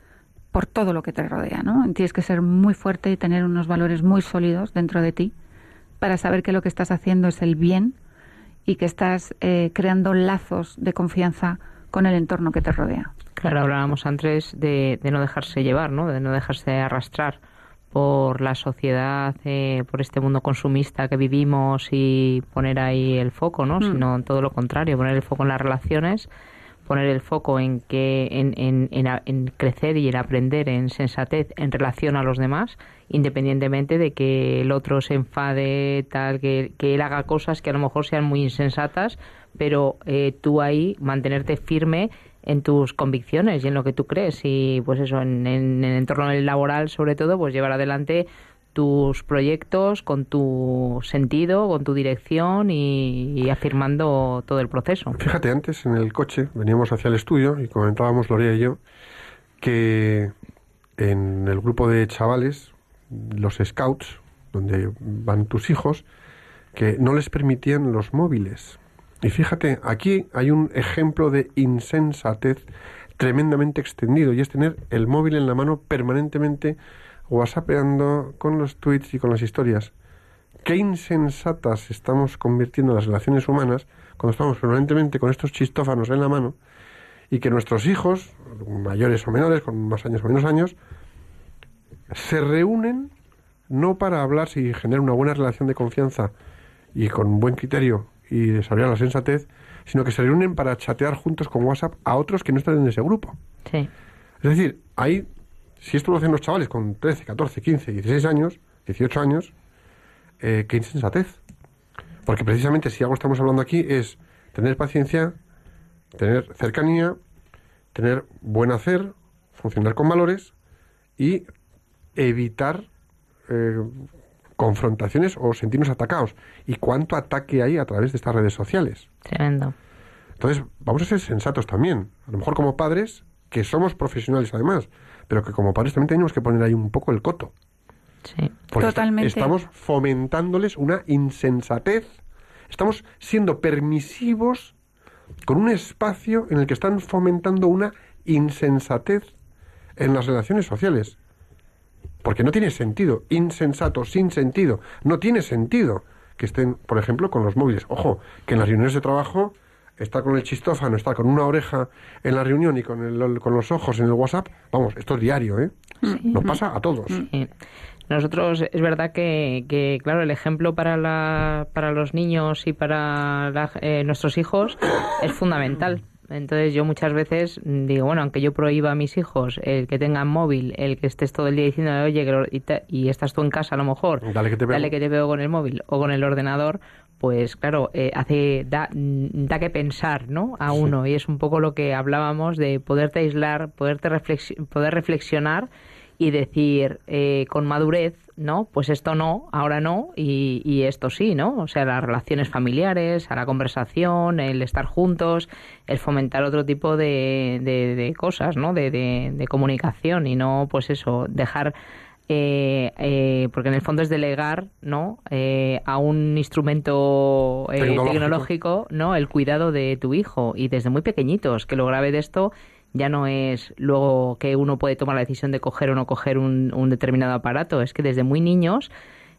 por todo lo que te rodea, ¿no? Tienes que ser muy fuerte y tener unos valores muy sólidos dentro de ti para saber que lo que estás haciendo es el bien y que estás eh, creando lazos de confianza con el entorno que te rodea. Claro, hablábamos antes de, de no dejarse llevar, ¿no? De no dejarse arrastrar por la sociedad, eh, por este mundo consumista que vivimos y poner ahí el foco, ¿no? Mm. Sino todo lo contrario, poner el foco en las relaciones, poner el foco en que en, en, en crecer y en aprender en sensatez en relación a los demás, independientemente de que el otro se enfade, tal, que, que él haga cosas que a lo mejor sean muy insensatas, pero eh, tú ahí mantenerte firme en tus convicciones y en lo que tú crees y pues eso en, en el entorno laboral sobre todo pues llevar adelante tus proyectos con tu sentido con tu dirección y, y afirmando todo el proceso Fíjate, antes en el coche veníamos hacia el estudio y comentábamos Lorea y yo que en el grupo de chavales, los scouts, donde van tus hijos, que no les permitían los móviles. Y fíjate, aquí hay un ejemplo de insensatez tremendamente extendido y es tener el móvil en la mano permanentemente whatsappeando con los tweets y con las historias. Qué insensatas estamos convirtiendo las relaciones humanas cuando estamos permanentemente con estos chistófanos en la mano y que nuestros hijos, mayores o menores, con más años o menos años, se reúnen no para hablar y generar una buena relación de confianza y con buen criterio y desarrollar la sensatez, sino que se reúnen para chatear juntos con WhatsApp a otros que no están en ese grupo. sí Es decir, hay, si esto lo hacen los chavales con 13, 14, 15, 16 años, 18 años, eh, qué insensatez. Porque precisamente si algo estamos hablando aquí es tener paciencia, tener cercanía, tener buen hacer, funcionar con valores y evitar eh, confrontaciones o sentirnos atacados. ¿Y cuánto ataque hay a través de estas redes sociales? tremendo Entonces, vamos a ser sensatos también. A lo mejor como padres, que somos profesionales además, pero que como padres también tenemos que poner ahí un poco el coto. sí Porque Totalmente. estamos fomentándoles una insensatez. Estamos siendo permisivos con un espacio en el que están fomentando una insensatez en las relaciones sociales. Porque no tiene sentido, insensato, sin sentido, no tiene sentido que estén, por ejemplo, con los móviles. Ojo, que en las reuniones de trabajo estar con el chistófano, estar con una oreja en la reunión y con, el, con los ojos en el WhatsApp, vamos, esto es diario, ¿eh? Nos pasa a todos. Sí. Nosotros, es verdad que, que, claro, el ejemplo para, la, para los niños y para la- eh, nuestros hijos es fundamental. Entonces yo muchas veces digo, bueno, aunque yo prohíba a mis hijos el que tengan móvil, el que estés todo el día diciendo, oye, que lo- y, te- y estás tú en casa a lo mejor, Dale que te pego. dale que te veo con el móvil o con el ordenador, pues claro, eh, hace da, da que pensar, ¿no? A Sí. uno y es un poco lo que hablábamos de poderte aislar, poderte reflexi- poder reflexionar y decir eh, con madurez, ¿no? Pues esto no, ahora no y, y esto sí, ¿no? O sea, las relaciones familiares, a la conversación, el estar juntos, el fomentar otro tipo de, de, de cosas, ¿no? De, de, comunicación y no, pues eso, dejar eh, eh, porque en el fondo es delegar no Eh, a un instrumento eh, Tecnológico. tecnológico no el cuidado de tu hijo y desde muy pequeñitos que lo grave de esto ya no es luego que uno puede tomar la decisión de coger o no coger un, un determinado aparato es que desde muy niños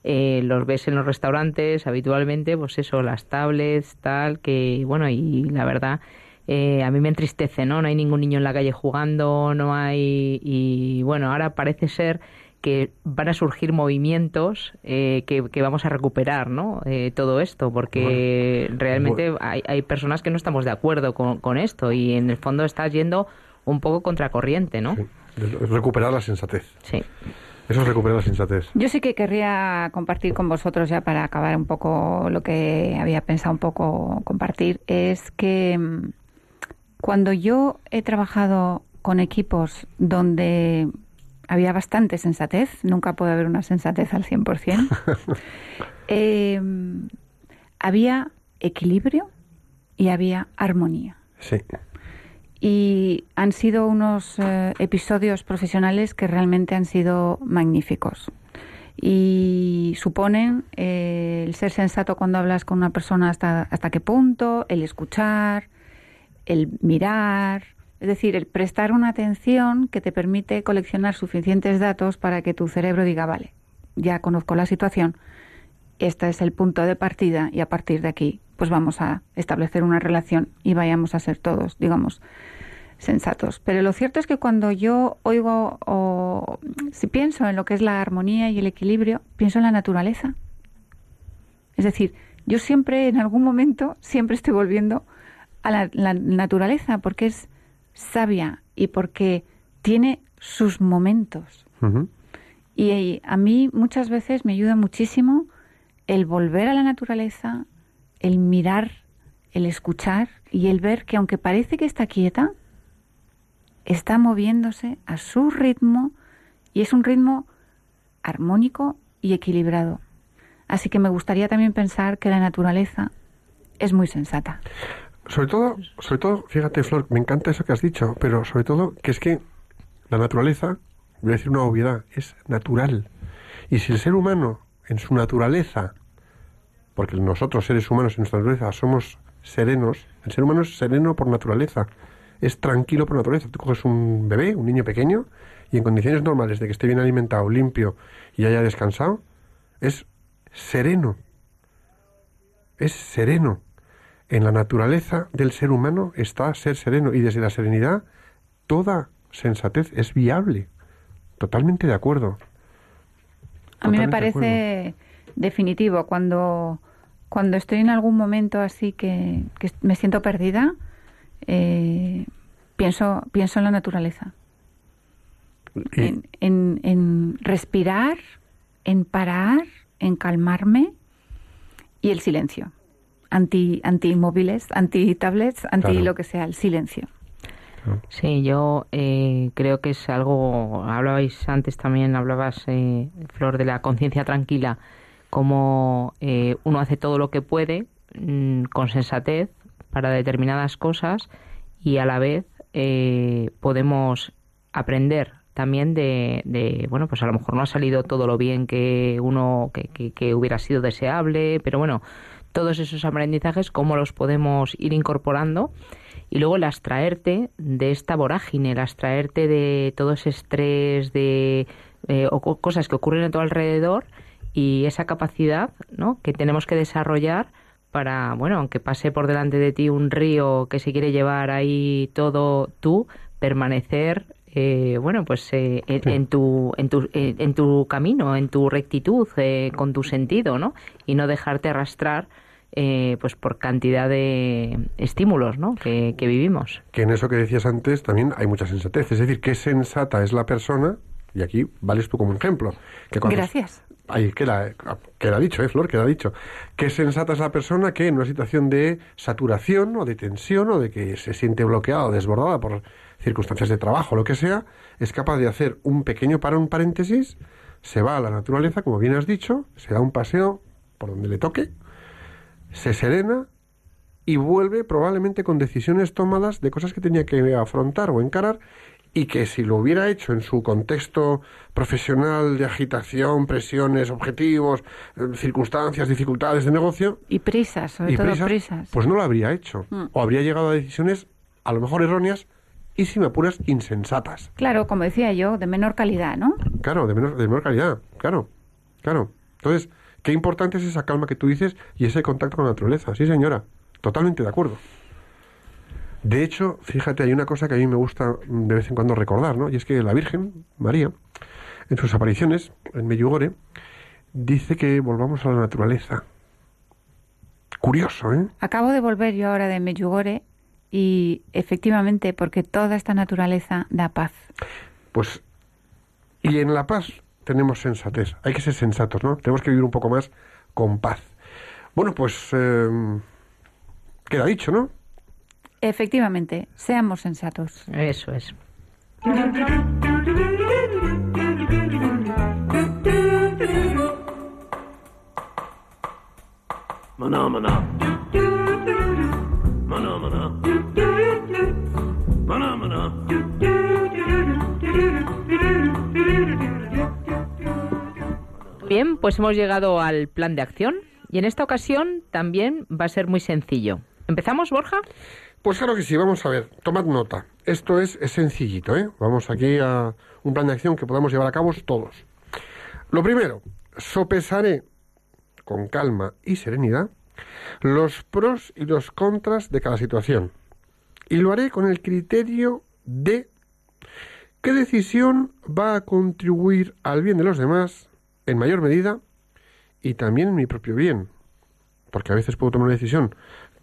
eh, los ves en los restaurantes habitualmente pues eso las tablets tal que bueno y la verdad eh, a mí me entristece, ¿no? No hay ningún niño en la calle jugando, no hay... Y bueno, ahora parece ser que van a surgir movimientos eh, que, que vamos a recuperar, ¿no? Eh, todo esto, porque realmente hay, hay personas que no estamos de acuerdo con, con esto y en el fondo está yendo un poco contracorriente, ¿no? Sí, recuperar la sensatez. Sí. Eso es recuperar la sensatez. Yo sí que querría compartir con vosotros, ya para acabar un poco lo que había pensado un poco compartir, es que mm, cuando yo he trabajado con equipos donde había bastante sensatez, nunca puede haber una sensatez al 100%, eh, había equilibrio y había armonía. Sí. Y han sido unos eh, episodios profesionales que realmente han sido magníficos. Y suponen eh, el ser sensato cuando hablas con una persona hasta, hasta qué punto, el escuchar, el mirar, es decir, el prestar una atención que te permite coleccionar suficientes datos para que tu cerebro diga, vale, ya conozco la situación, este es el punto de partida y a partir de aquí pues vamos a establecer una relación y vayamos a ser todos, digamos, sensatos. Pero lo cierto es que cuando yo oigo o si pienso en lo que es la armonía y el equilibrio, pienso en la naturaleza. Es decir, yo siempre, en algún momento, siempre estoy volviendo a la, la naturaleza porque es sabia y porque tiene sus momentos. Ujú. Y a mí muchas veces me ayuda muchísimo el volver a la naturaleza, el mirar, el escuchar y el ver que aunque parece que está quieta, está moviéndose a su ritmo y es un ritmo armónico y equilibrado. Así que me gustaría también pensar que la naturaleza es muy sensata. Sobre todo, sobre todo, fíjate, Flor, me encanta eso que has dicho, pero sobre todo que es que la naturaleza, voy a decir una obviedad, es natural. Y si el ser humano, en su naturaleza, porque nosotros seres humanos en nuestra naturaleza somos serenos, el ser humano es sereno por naturaleza, es tranquilo por naturaleza. Tú coges un bebé, un niño pequeño, y en condiciones normales de que esté bien alimentado, limpio y haya descansado, es sereno. Es sereno. En la naturaleza del ser humano está ser sereno y desde la serenidad toda sensatez es viable. Totalmente de acuerdo. A mí me de parece definitivo cuando, cuando estoy en algún momento así que, que me siento perdida, eh, pienso, pienso en la naturaleza, en- en respirar, en parar, en calmarme y el silencio. Anti, anti móviles, anti tablets, anti Claro. lo que sea, el silencio. Sí, yo eh, creo que es algo, hablabais antes también, hablabas, eh, Flor, de la conciencia tranquila, como eh, uno hace todo lo que puede mm, con sensatez para determinadas cosas y a la vez eh, podemos aprender también de, de, bueno, pues a lo mejor no ha salido todo lo bien que uno, que, que- que hubiera sido deseable, pero bueno, todos esos aprendizajes, cómo los podemos ir incorporando y luego el abstraerte de esta vorágine, el abstraerte de todo ese estrés de eh, o co- cosas que ocurren a tu alrededor y esa capacidad ¿no? que tenemos que desarrollar para, bueno, aunque pase por delante de ti un río que se quiere llevar ahí todo tú, permanecer, eh, bueno, pues eh, en, Sí. en tu, en, tu, en, en tu camino, en tu rectitud, eh, con tu sentido, ¿no? Y no dejarte arrastrar eh, pues por cantidad de estímulos, ¿no? Que, que vivimos. Que en eso que decías antes también hay mucha sensatez. Es decir, qué sensata es la persona, y aquí vales tú como ejemplo. Que Gracias. Ahí queda, queda dicho, ¿eh, Flor? Queda dicho. Qué sensata es la persona que en una situación de saturación o de tensión o de que se siente bloqueada o desbordada por circunstancias de trabajo, lo que sea, es capaz de hacer un pequeño para un paréntesis, se va a la naturaleza, como bien has dicho, se da un paseo por donde le toque, se serena y vuelve probablemente con decisiones tomadas de cosas que tenía que afrontar o encarar y que si lo hubiera hecho en su contexto profesional de agitación, presiones, objetivos, eh, circunstancias, dificultades de negocio, Y prisas, sobre y todo prisas, prisas. pues no lo habría hecho. Mm. O habría llegado a decisiones a lo mejor erróneas y si me apuras insensatas. Claro, como decía yo, de menor calidad, ¿no? Claro, de menor, de menor calidad, claro, claro. Entonces, qué importante es esa calma que tú dices y ese contacto con la naturaleza. Sí, señora, totalmente de acuerdo. De hecho, fíjate, hay una cosa que a mí me gusta de vez en cuando recordar, ¿no? Y es que la Virgen María, en sus apariciones en Medjugorje, dice que volvamos a la naturaleza. Curioso, ¿eh? Acabo de volver yo ahora de Medjugorje y efectivamente, porque toda esta naturaleza da paz. Pues, y en la paz tenemos sensatez. Hay que ser sensatos, ¿no? Tenemos que vivir un poco más con paz. Bueno, pues eh, queda dicho, ¿no? Efectivamente, seamos sensatos. Eso es. Maná, maná. Maná, maná. Maná, maná. Bien, pues hemos llegado al plan de acción y en esta ocasión también va a ser muy sencillo. ¿Empezamos, Borja? Pues claro que sí, vamos a ver, tomad nota. Esto es, es sencillito, ¿eh? Vamos aquí a un plan de acción que podamos llevar a cabo todos. Lo primero, sopesaré con calma y serenidad los pros y los contras de cada situación. Y lo haré con el criterio de qué decisión va a contribuir al bien de los demás en mayor medida y también en mi propio bien. Porque a veces puedo tomar una decisión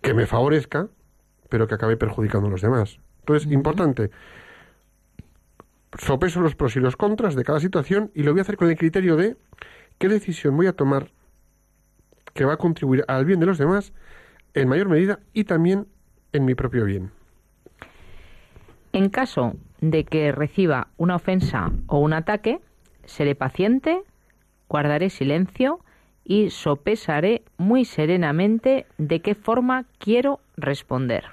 que me favorezca, pero que acabe perjudicando a los demás. Entonces, importante, sopeso los pros y los contras de cada situación y lo voy a hacer con el criterio de qué decisión voy a tomar que va a contribuir al bien de los demás en mayor medida y también en mi propio bien. En caso de que reciba una ofensa o un ataque, seré paciente, guardaré silencio y sopesaré muy serenamente de qué forma quiero responder.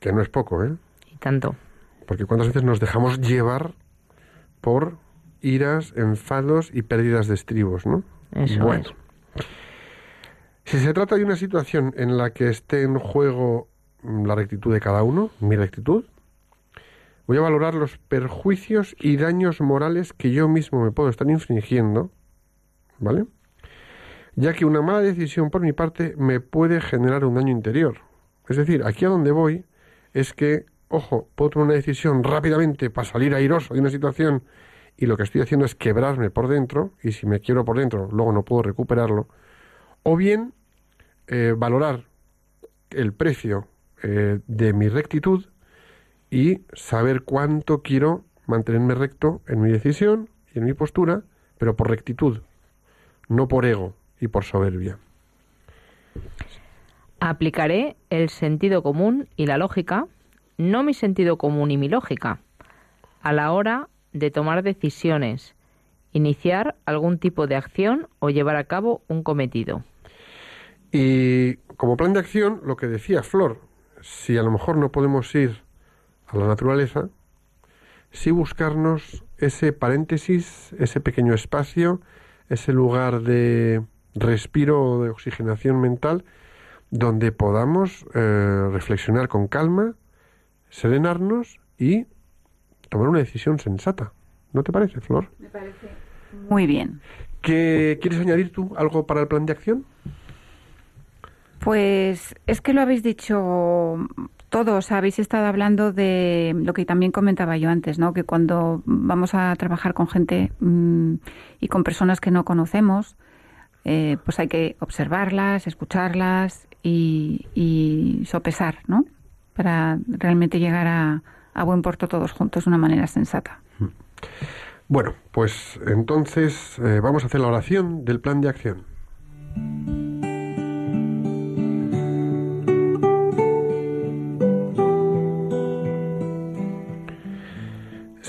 Que no es poco, ¿eh? Y tanto. Porque cuántas veces nos dejamos llevar por iras, enfados y pérdidas de estribos, ¿no? Eso bueno. es. Si se trata de una situación en la que esté en juego mm, la rectitud de cada uno, mi rectitud, voy a valorar los perjuicios y daños morales que yo mismo me puedo estar infringiendo, ¿vale? Ya que una mala decisión por mi parte me puede generar un daño interior. Es decir, aquí a donde voy es que, ojo, puedo tomar una decisión rápidamente para salir airoso de una situación y lo que estoy haciendo es quebrarme por dentro y si me quiero por dentro luego no puedo recuperarlo. O bien eh, valorar el precio eh, de mi rectitud y saber cuánto quiero mantenerme recto en mi decisión y en mi postura, pero por rectitud, no por ego y por soberbia. Aplicaré el sentido común y la lógica, no mi sentido común y mi lógica, a la hora de tomar decisiones, iniciar algún tipo de acción o llevar a cabo un cometido. Y como plan de acción, lo que decía Flor, si a lo mejor no podemos ir a la naturaleza, sí buscarnos ese paréntesis, ese pequeño espacio, ese lugar de respiro o de oxigenación mental, donde podamos eh, reflexionar con calma, serenarnos y tomar una decisión sensata. ¿No te parece, Flor? Me parece muy bien. ¿Qué, ¿Quieres añadir tú algo para el plan de acción? Pues es que lo habéis dicho todos, habéis estado hablando de lo que también comentaba yo antes, ¿no? Que cuando vamos a trabajar con gente mm, y con personas que no conocemos, eh, pues hay que observarlas, escucharlas y, sopesar, ¿no? Para realmente llegar a, a buen puerto todos juntos de una manera sensata. Bueno, pues entonces eh, vamos a hacer la oración del plan de acción.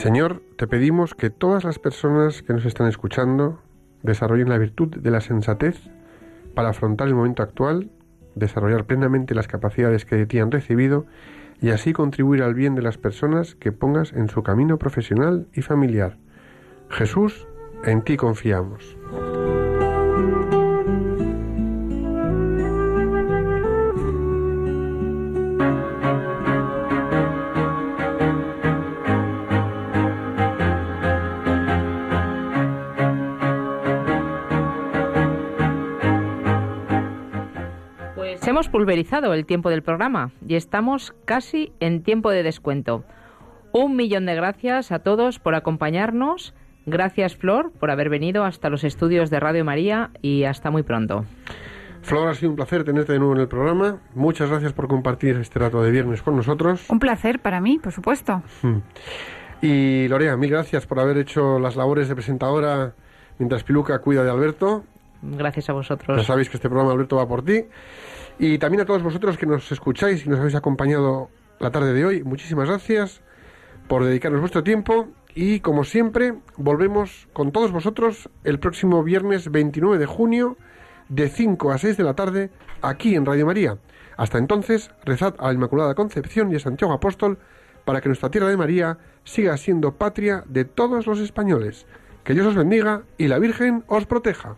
Señor, te pedimos que todas las personas que nos están escuchando desarrollen la virtud de la sensatez para afrontar el momento actual, desarrollar plenamente las capacidades que de ti han recibido y así contribuir al bien de las personas que pongas en su camino profesional y familiar. Jesús, en ti confiamos. Pulverizado el tiempo del programa y estamos casi en tiempo de descuento. Un millón de gracias a todos por acompañarnos. Gracias, Flor, por haber venido hasta los estudios de Radio María y hasta muy pronto. Flor, ha sido un placer tenerte de nuevo en el programa. Muchas gracias por compartir este rato de viernes con nosotros. Un placer para mí, por supuesto. Y Lorea, mil gracias por haber hecho las labores de presentadora mientras Piluca cuida de Alberto. Gracias a Ya vosotros. sabéis que este programa, Alberto, va por ti. Y también a todos vosotros que nos escucháis y nos habéis acompañado la tarde de hoy. Muchísimas gracias por dedicarnos vuestro tiempo. Y como siempre, volvemos con todos vosotros el próximo viernes 29 de junio de 5 a 6 de la tarde aquí en Radio María. Hasta entonces, rezad a la Inmaculada Concepción y a Santiago Apóstol para que nuestra tierra de María siga siendo patria de todos los españoles. Que Dios os bendiga y la Virgen os proteja.